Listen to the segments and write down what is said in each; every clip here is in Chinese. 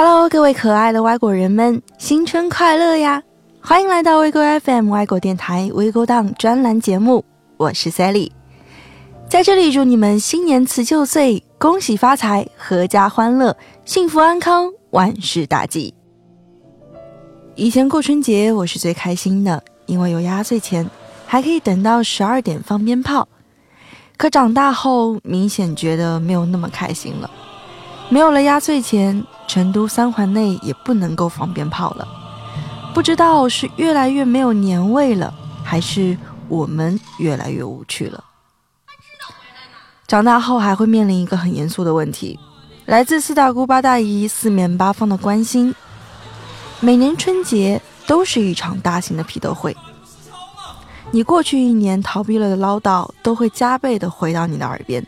Hello，各位可爱的外国人们，新春快乐呀！欢迎来到微哥 FM 外国电台微勾档专栏节目，我是 Sally，在这里祝你们新年辞旧岁，恭喜发财，阖家欢乐，幸福安康，万事大吉。以前过春节我是最开心的，因为有压岁钱，还可以等到十二点放鞭炮。可长大后，明显觉得没有那么开心了。没有了压岁钱，成都三环内也不能够放鞭炮了。不知道是越来越没有年味了，还是我们越来越无趣了。长大后还会面临一个很严肃的问题，来自四大姑八大姨四面八方的关心。每年春节都是一场大型的批斗会，你过去一年逃避了的唠叨都会加倍的回到你的耳边。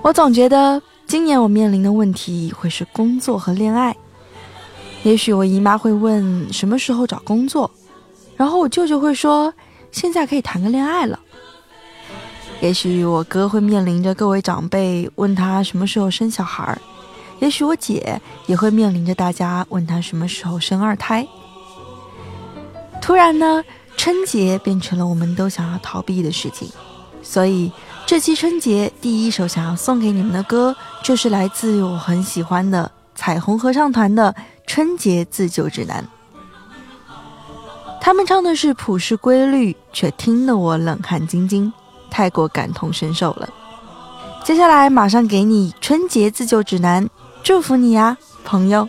我总觉得今年我面临的问题会是工作和恋爱。也许我姨妈会问什么时候找工作，然后我舅舅会说现在可以谈个恋爱了。也许我哥会面临着各位长辈问他什么时候生小孩儿。也许我姐也会面临着大家问他什么时候生二胎。突然呢，春节变成了我们都想要逃避的事情，所以这期春节第一首想要送给你们的歌，就是来自我很喜欢的彩虹合唱团的《春节自救指南》。他们唱的是朴实规律，却听得我冷汗津津，太过感同身受了。接下来马上给你春节自救指南。祝福你呀，朋友。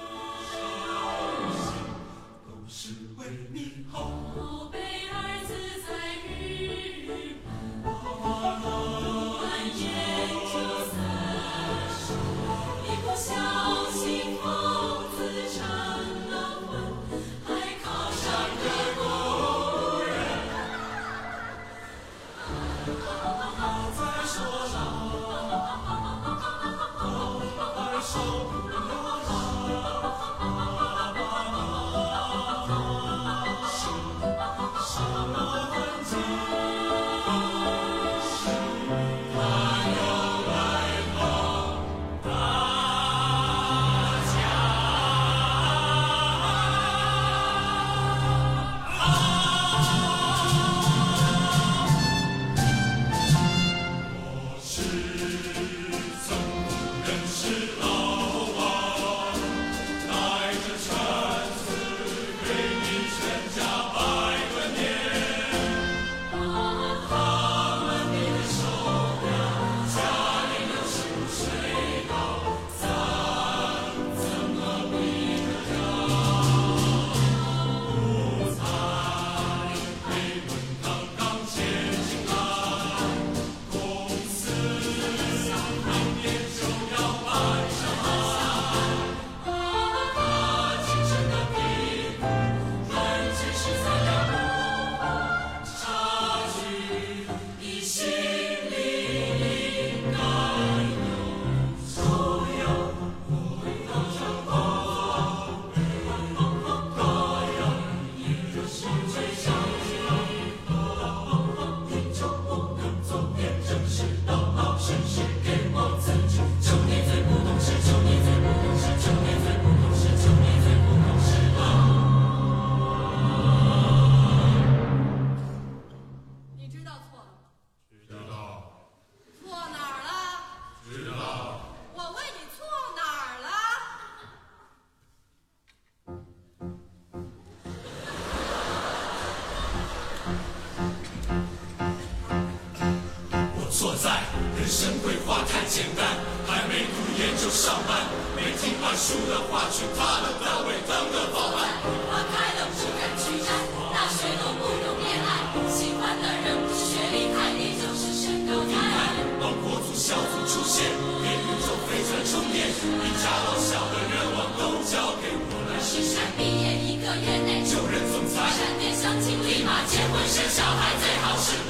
人生规划太简单，还没读研就上班，没听二叔的话，去他的单位当个保安。花开了。不敢去摘，大学都不用恋爱，喜欢的人不学历太低就是身高太矮。当国足小组出现，给宇宙飞船充电，一家老小的愿望都交给我来实现。毕业一个月内就任总裁，闪电相亲立马结婚生小孩，最好是。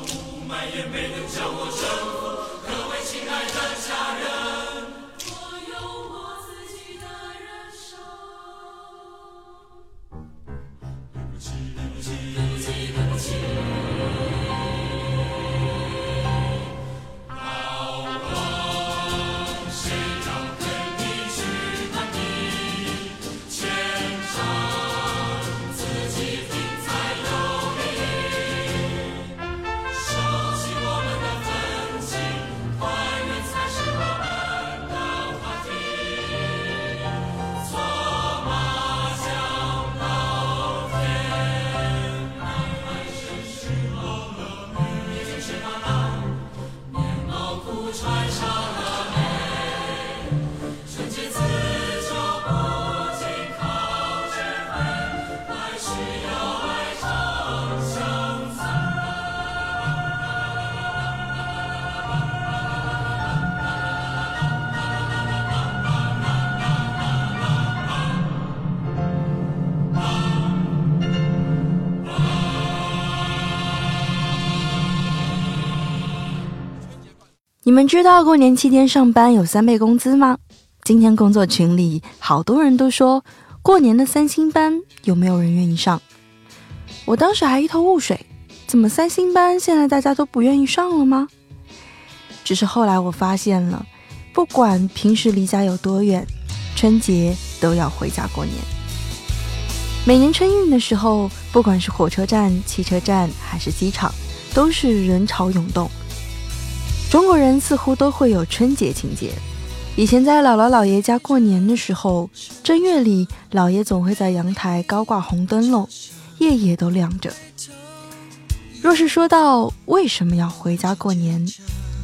雾霾也没能将我征服各位亲爱的家人。你们知道过年期间上班有三倍工资吗？今天工作群里好多人都说过年的三星班有没有人愿意上？我当时还一头雾水，怎么三星班现在大家都不愿意上了吗？只是后来我发现了，不管平时离家有多远，春节都要回家过年。每年春运的时候，不管是火车站、汽车站还是机场，都是人潮涌动。中国人似乎都会有春节情节。以前在姥姥姥爷家过年的时候，正月里姥爷总会在阳台高挂红灯笼，夜夜都亮着。若是说到为什么要回家过年，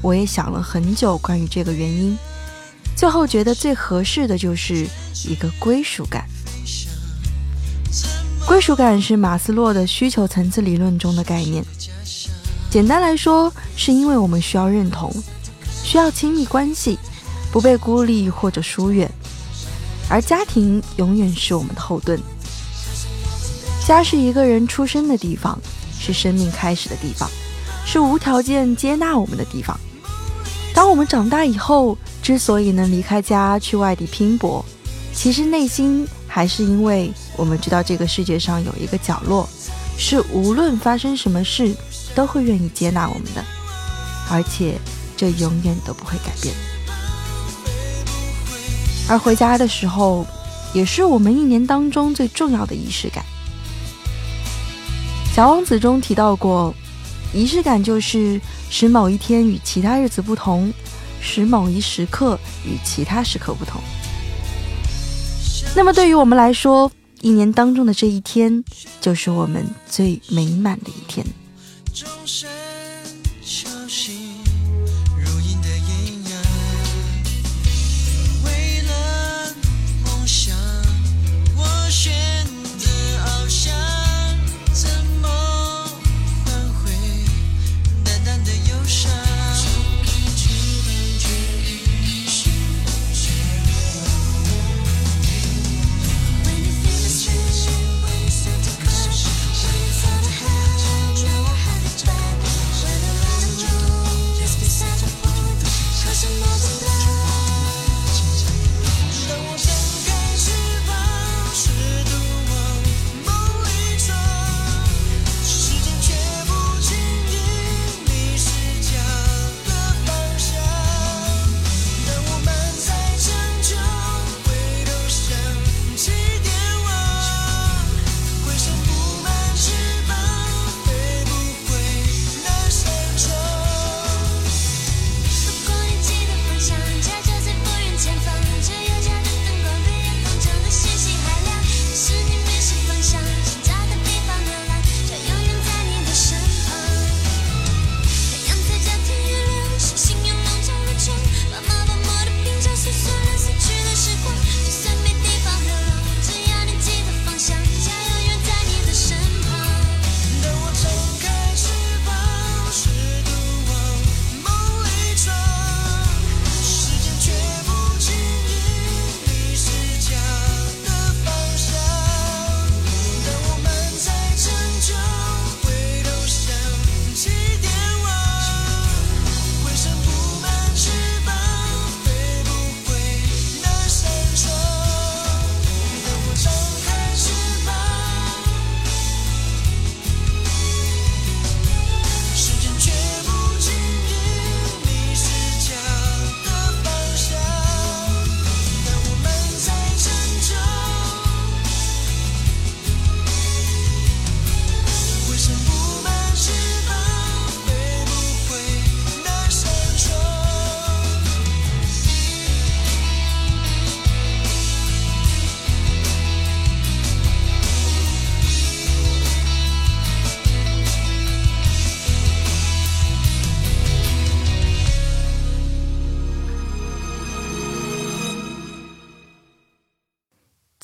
我也想了很久关于这个原因，最后觉得最合适的就是一个归属感。归属感是马斯洛的需求层次理论中的概念。简单来说，是因为我们需要认同，需要亲密关系，不被孤立或者疏远，而家庭永远是我们的后盾。家是一个人出生的地方，是生命开始的地方，是无条件接纳我们的地方。当我们长大以后，之所以能离开家去外地拼搏，其实内心还是因为我们知道这个世界上有一个角落，是无论发生什么事。都会愿意接纳我们的，而且这永远都不会改变。而回家的时候，也是我们一年当中最重要的仪式感。小王子中提到过，仪式感就是使某一天与其他日子不同，使某一时刻与其他时刻不同。那么对于我们来说，一年当中的这一天，就是我们最美满的一天。钟声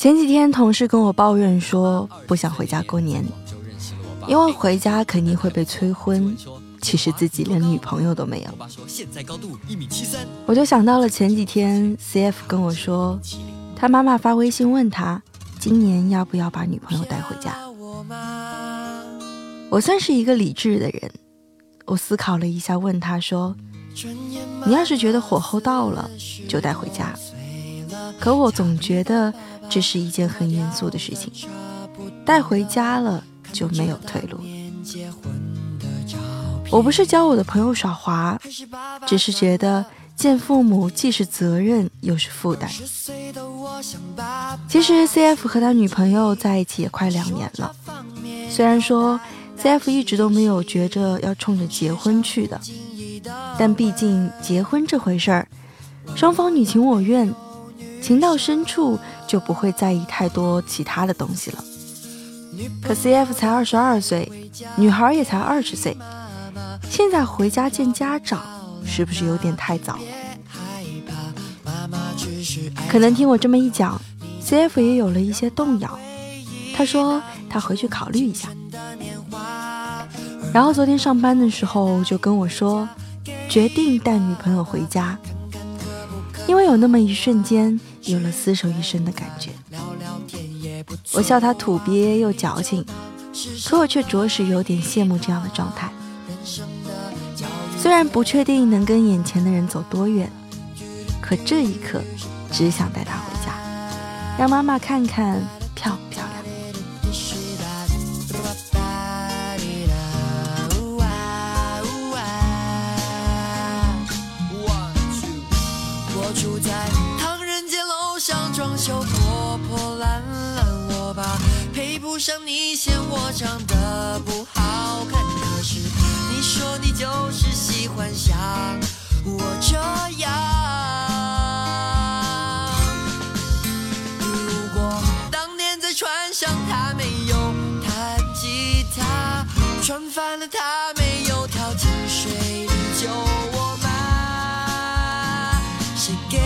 前几天同事跟我抱怨说不想回家过年，因为回家肯定会被催婚。其实自己连女朋友都没有。我就想到了前几天 CF 跟我说，他妈妈发微信问他今年要不要把女朋友带回家。我算是一个理智的人，我思考了一下，问他说：“你要是觉得火候到了，就带回家。”可我总觉得这是一件很严肃的事情，带回家了就没有退路。我不是教我的朋友耍滑，只是觉得见父母既是责任又是负担。其实 CF 和他女朋友在一起也快两年了，虽然说 CF 一直都没有觉着要冲着结婚去的，但毕竟结婚这回事儿，双方你情我愿，情到深处就不会在意太多其他的东西了。可 CF 才二十二岁，女孩也才二十岁。现在回家见家长，是不是有点太早？可能听我这么一讲，CF 也有了一些动摇。他说他回去考虑一下。然后昨天上班的时候就跟我说，决定带女朋友回家，因为有那么一瞬间有了厮守一生的感觉。我笑他土鳖又矫情，可我却着实有点羡慕这样的状态。虽然不确定能跟眼前的人走多远，可这一刻只想带他回家，让妈妈看看漂不漂亮。不上你嫌我长得不好看，可是你说你就是。喜欢像我这样。如果当年在船上，他没有弹吉他，船翻了，他没有跳进水里救我吗？谁给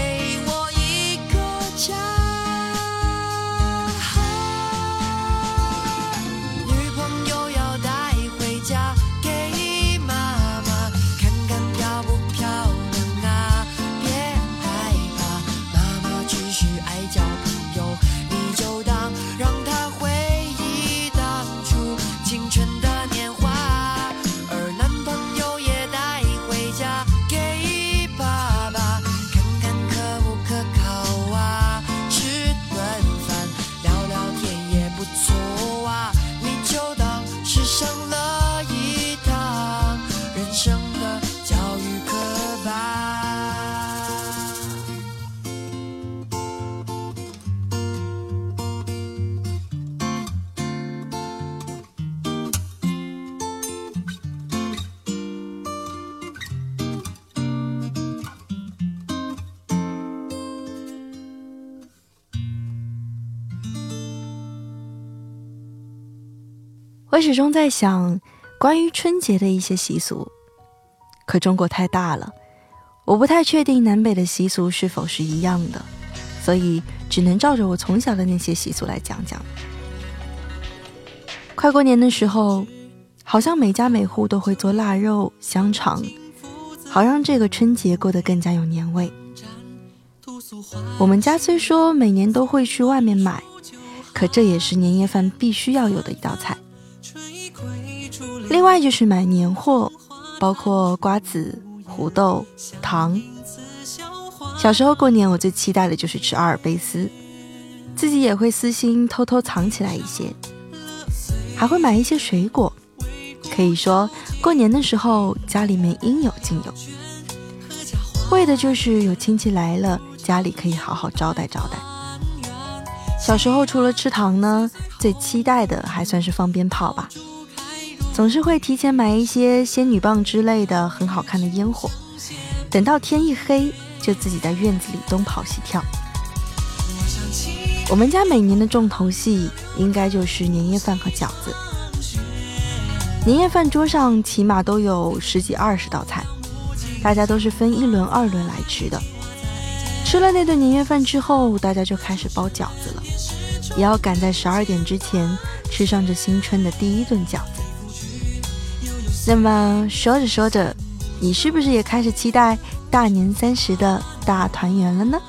我始终在想，关于春节的一些习俗。可中国太大了，我不太确定南北的习俗是否是一样的，所以只能照着我从小的那些习俗来讲讲。快过年的时候，好像每家每户都会做腊肉、香肠，好让这个春节过得更加有年味。我们家虽说每年都会去外面买，可这也是年夜饭必须要有的一道菜。另外就是买年货，包括瓜子、胡豆、糖。小时候过年，我最期待的就是吃阿尔卑斯，自己也会私心偷偷藏起来一些，还会买一些水果。可以说，过年的时候家里面应有尽有，为的就是有亲戚来了，家里可以好好招待招待。小时候除了吃糖呢，最期待的还算是放鞭炮吧。总是会提前买一些仙女棒之类的很好看的烟火，等到天一黑，就自己在院子里东跑西跳。我们家每年的重头戏应该就是年夜饭和饺子。年夜饭桌上起码都有十几二十道菜，大家都是分一轮二轮来吃的。吃了那顿年夜饭之后，大家就开始包饺子了。也要赶在十二点之前吃上这新春的第一顿饺子。那么说着说着，你是不是也开始期待大年三十的大团圆了呢？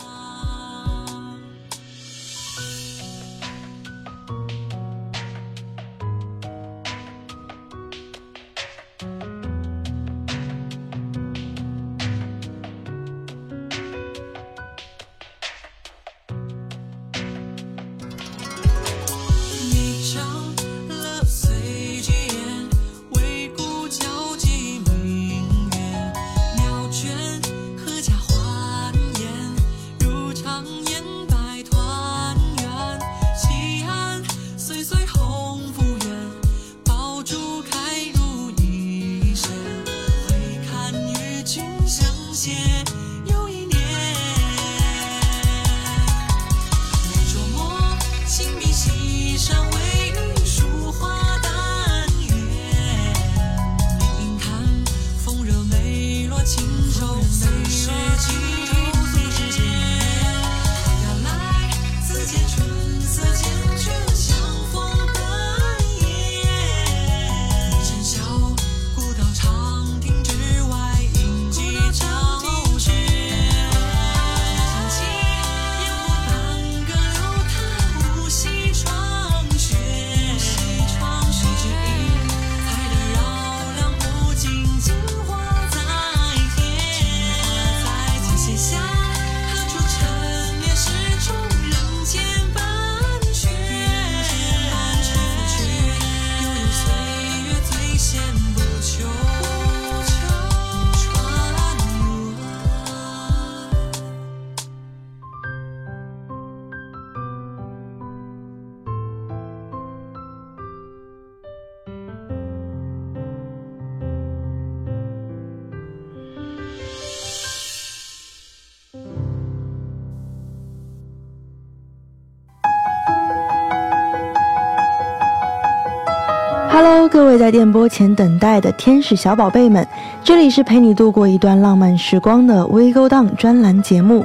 在电波前等待的天使小宝贝们，这里是陪你度过一段浪漫时光的微勾当专栏节目。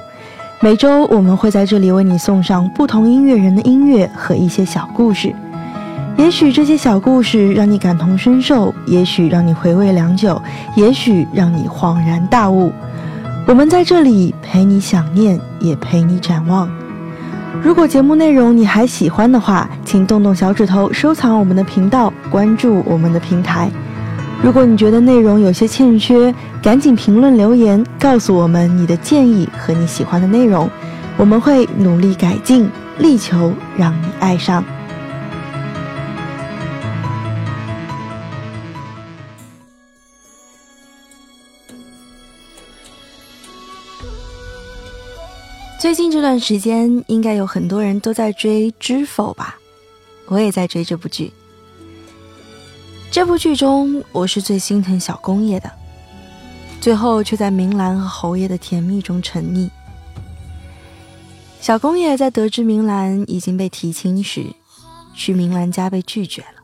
每周我们会在这里为你送上不同音乐人的音乐和一些小故事。也许这些小故事让你感同身受，也许让你回味良久，也许让你恍然大悟。我们在这里陪你想念，也陪你展望。如果节目内容你还喜欢的话，请动动小指头收藏我们的频道，关注我们的平台。如果你觉得内容有些欠缺，赶紧评论留言告诉我们你的建议和你喜欢的内容，我们会努力改进，力求让你爱上。最近这段时间，应该有很多人都在追《知否》吧？我也在追这部剧。这部剧中，我是最心疼小公爷的，最后却在明兰和侯爷的甜蜜中沉溺。小公爷在得知明兰已经被提亲时，去明兰家被拒绝了。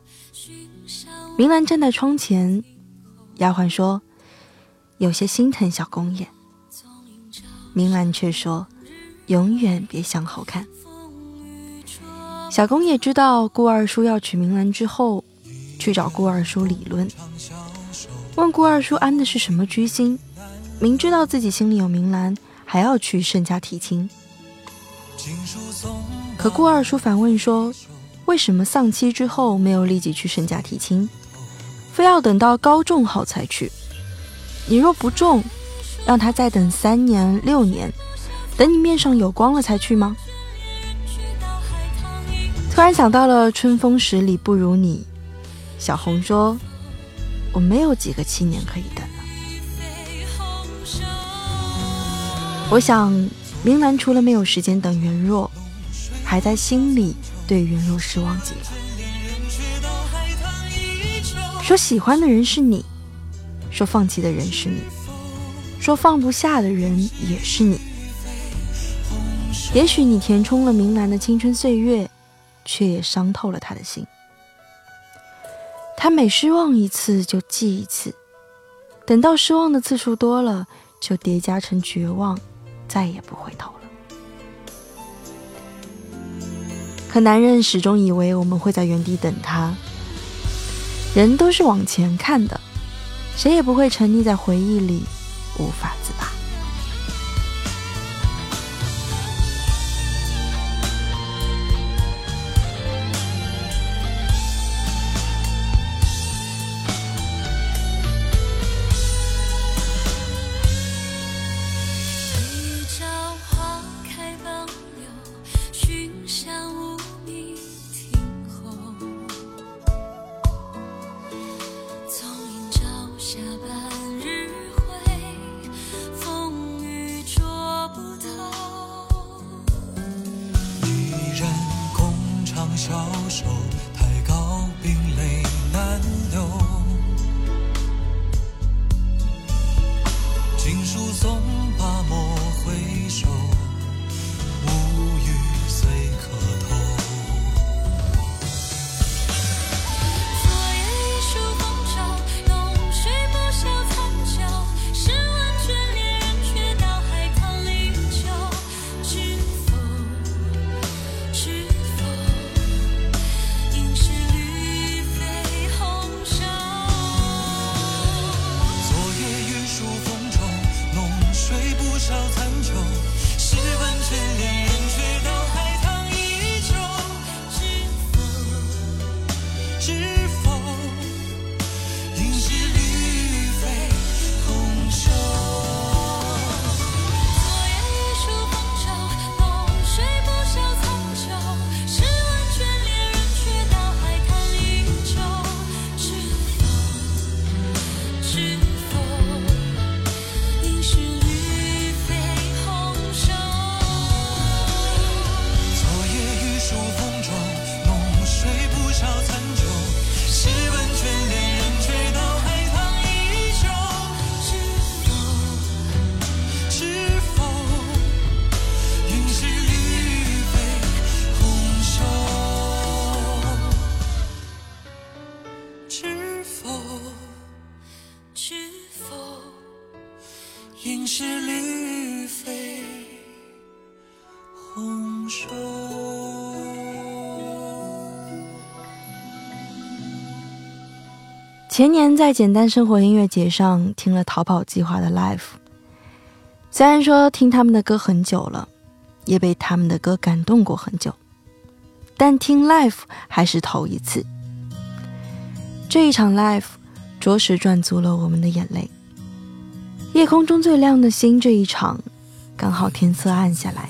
明兰站在窗前，丫鬟说：“有些心疼小公爷。”明兰却说。永远别想好看。小公也知道顾二叔要娶明兰之后，去找顾二叔理论，问顾二叔安的是什么居心，明知道自己心里有明兰，还要去盛家提亲。可顾二叔反问说：“为什么丧妻之后没有立即去盛家提亲，非要等到高中后才去？你若不中，让他再等三年六年。”等你面上有光了才去吗？突然想到了“春风十里不如你”，小红说：“我没有几个七年可以等。”我想，明兰除了没有时间等袁若，还在心里对袁若失望极了。说喜欢的人是你，说放弃的人是你，说放不下的人也是你。也许你填充了明兰的青春岁月，却也伤透了他的心。他每失望一次就记一次，等到失望的次数多了，就叠加成绝望，再也不回头了。可男人始终以为我们会在原地等他。人都是往前看的，谁也不会沉溺在回忆里无法自拔。翘首前年在简单生活音乐节上听了逃跑计划的 live，虽然说听他们的歌很久了，也被他们的歌感动过很久，但听 live 还是头一次。这一场 live 着实赚足了我们的眼泪。夜空中最亮的星这一场，刚好天色暗下来，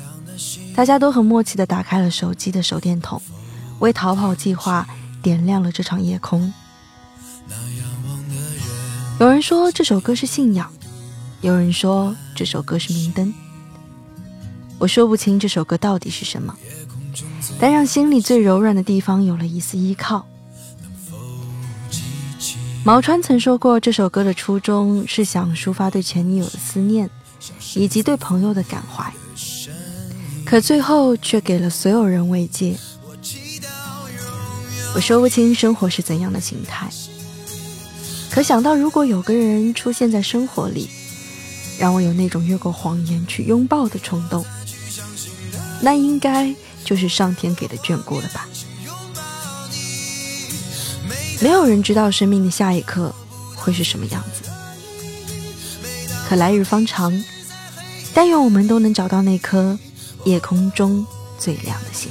大家都很默契地打开了手机的手电筒，为逃跑计划点亮了这场夜空。有人说这首歌是信仰，有人说这首歌是明灯。我说不清这首歌到底是什么，但让心里最柔软的地方有了一丝依靠。毛川曾说过，这首歌的初衷是想抒发对前女友的思念，以及对朋友的感怀，可最后却给了所有人慰藉。我说不清生活是怎样的形态。可想到，如果有个人出现在生活里，让我有那种越过谎言去拥抱的冲动，那应该就是上天给的眷顾了吧。没有人知道生命的下一刻会是什么样子，可来日方长，但愿我们都能找到那颗夜空中最亮的星。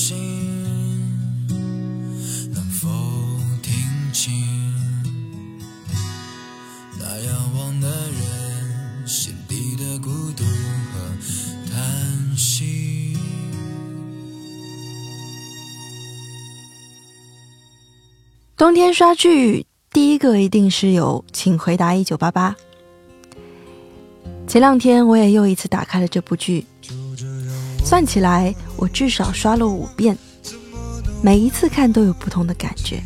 亮的星，能否听清那仰望的人心底的孤独和叹息？冬天刷剧，第一个一定是有《请回答一九八八》。前两天我也又一次打开了这部剧，算起来我至少刷了五遍，每一次看都有不同的感觉，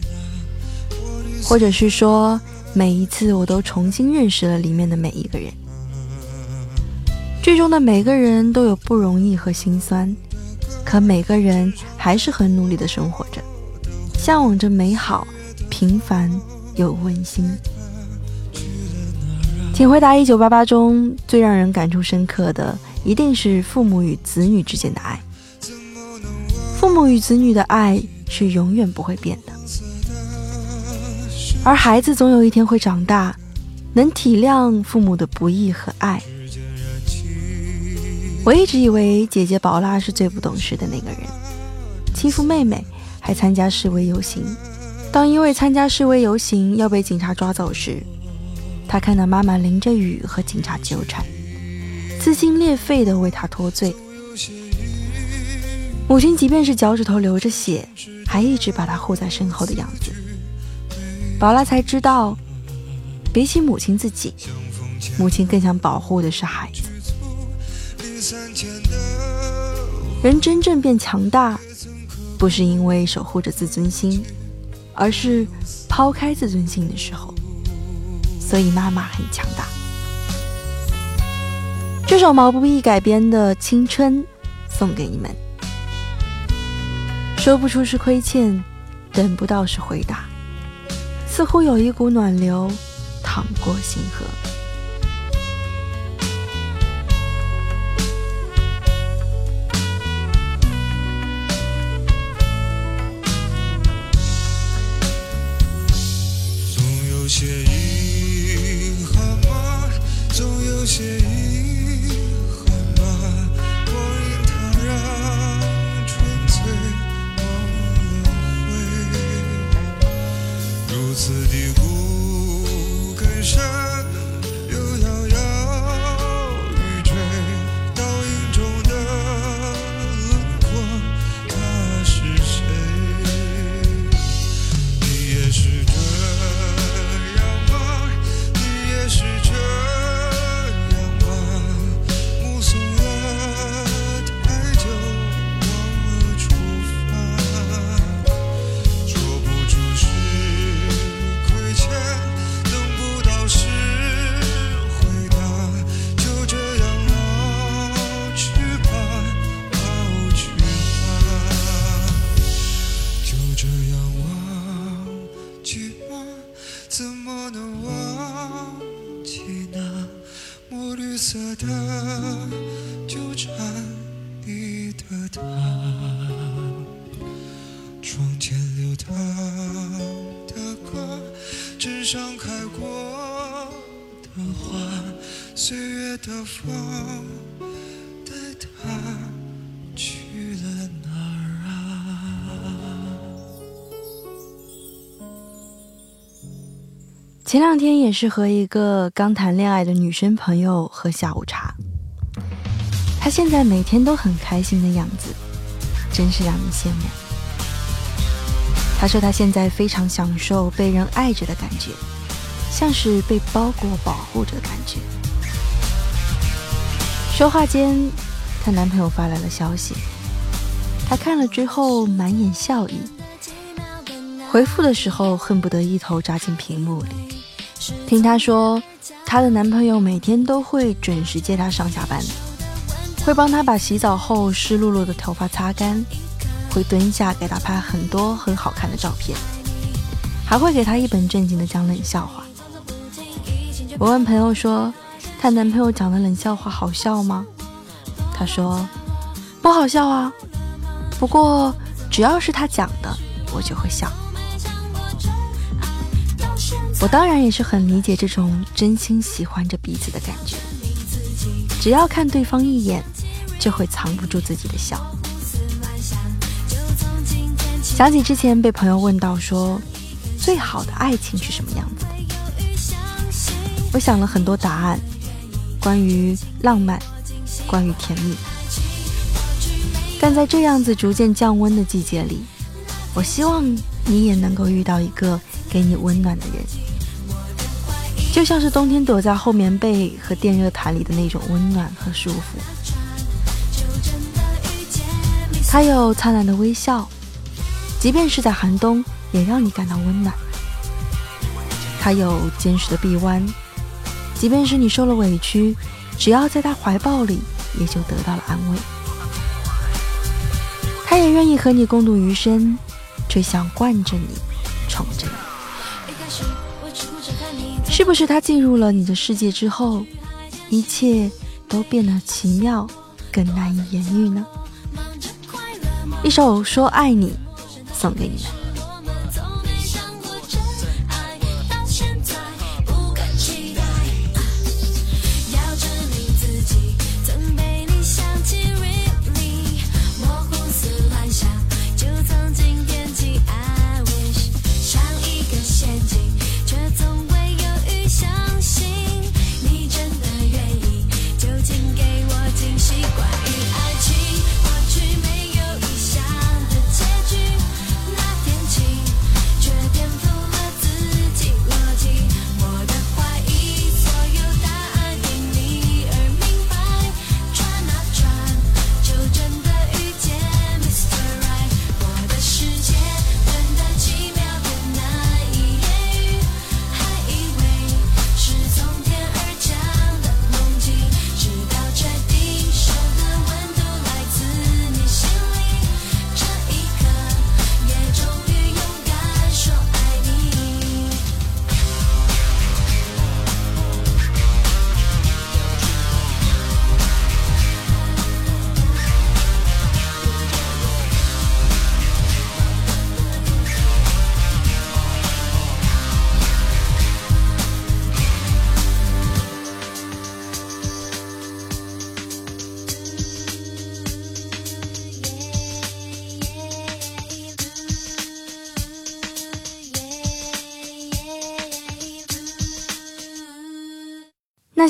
或者是说每一次我都重新认识了里面的每一个人。剧中的每个人都有不容易和心酸，可每个人还是很努力的生活着，向往着美好、平凡又温馨。请回答一九八八中最让人感触深刻的，一定是父母与子女之间的爱。父母与子女的爱是永远不会变的，而孩子总有一天会长大，能体谅父母的不易和爱。我一直以为姐姐宝拉是最不懂事的那个人，欺负妹妹，还参加示威游行。当因为参加示威游行要被警察抓走时，她看到妈妈淋着雨和警察纠缠，撕心裂肺地为她脱罪。母亲即便是脚趾头流着血，还一直把她护在身后的样子。宝拉才知道，比起母亲自己，母亲更想保护的是孩子。人真正变强大，不是因为守护着自尊心，而是抛开自尊心的时候。所以妈妈很强大。这首毛不易改编的《青春》送给你们。说不出是亏欠，等不到是回答，似乎有一股暖流淌过星河。前两天也是和一个刚谈恋爱的女生朋友喝下午茶，她现在每天都很开心的样子，真是让人羡慕。她说她现在非常享受被人爱着的感觉，像是被包裹保护着的感觉。说话间，她男朋友发来了消息，她看了之后满眼笑意，回复的时候恨不得一头扎进屏幕里。听她说，她的男朋友每天都会准时接她上下班，会帮她把洗澡后湿漉漉的头发擦干，会蹲下给她拍很多很好看的照片，还会给她一本正经的讲冷笑话。我问朋友说，她男朋友讲的冷笑话好笑吗？她说不好笑啊，不过只要是他讲的，我就会笑。我当然也是很理解这种真心喜欢着彼此的感觉，只要看对方一眼，就会藏不住自己的笑。想起之前被朋友问到说，最好的爱情是什么样子的？我想了很多答案，关于浪漫，关于甜蜜。但在这样子逐渐降温的季节里，我希望你也能够遇到一个给你温暖的人。就像是冬天躲在厚棉被和电热毯里的那种温暖和舒服。他有灿烂的微笑，即便是在寒冬，也让你感到温暖。他有坚实的臂弯，即便是你受了委屈，只要在他怀抱里，也就得到了安慰。他也愿意和你共度余生，却想惯着你，宠着你。是不是他进入了你的世界之后，一切都变得奇妙，更难以言喻呢？一首《说爱你》送给你们。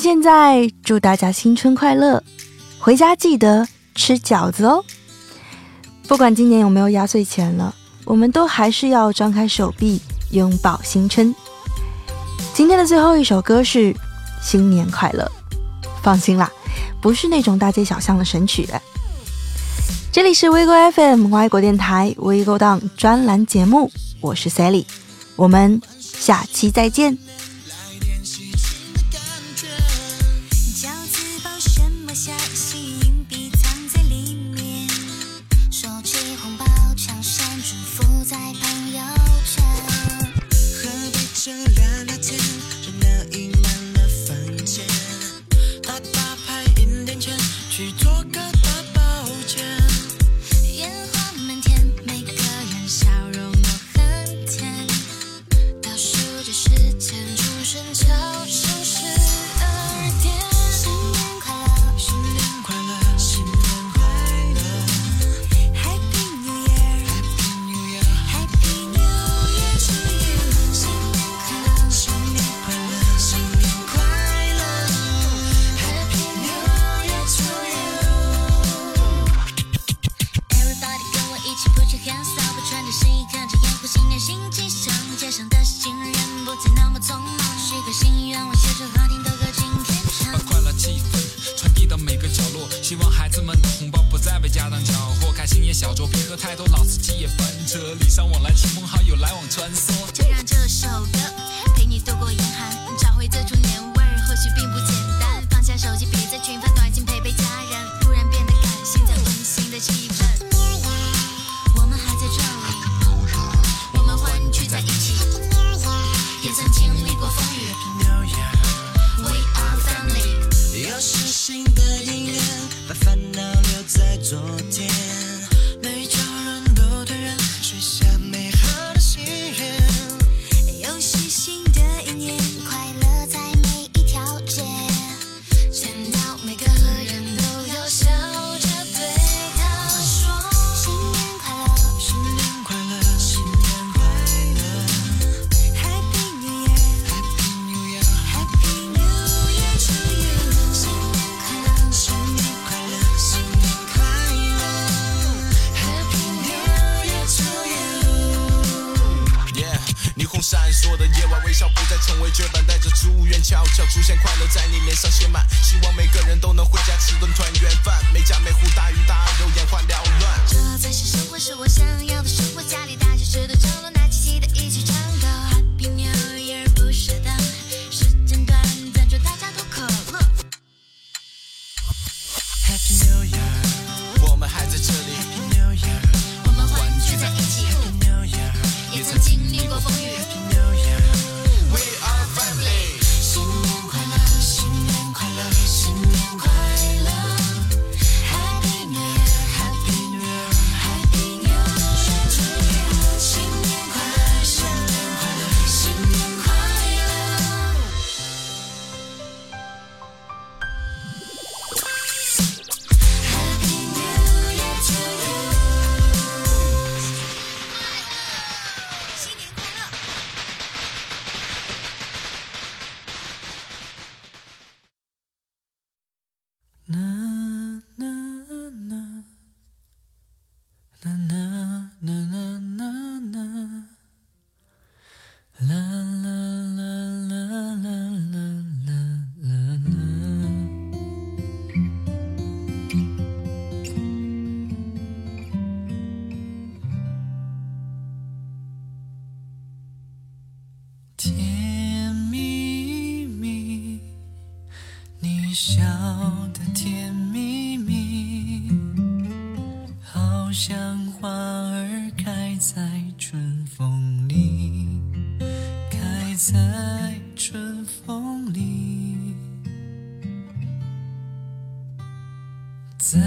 现在祝大家新春快乐，回家记得吃饺子哦。不管今年有没有压岁钱了，我们都还是要张开手臂拥抱新春。今天的最后一首歌是新年快乐，放心啦，不是那种大街小巷的神曲。这里是 VGO FM 外国电台微勾档专栏节目，我是 Sally，我们下期再见。春风里，在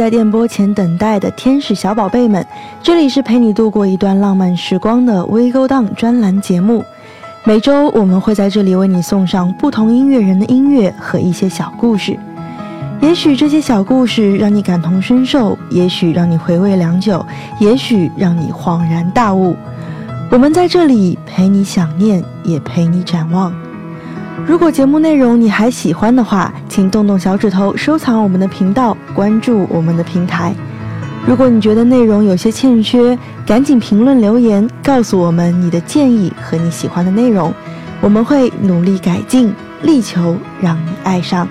在电波前等待的天使小宝贝们，这里是陪你度过一段浪漫时光的微勾当专栏节目。每周我们会在这里为你送上不同音乐人的音乐和一些小故事。也许这些小故事让你感同身受，也许让你回味良久，也许让你恍然大悟。我们在这里陪你想念，也陪你展望。如果节目内容你还喜欢的话，请动动小指头收藏我们的频道，关注我们的平台。如果你觉得内容有些欠缺，赶紧评论留言告诉我们你的建议和你喜欢的内容，我们会努力改进，力求让你爱上。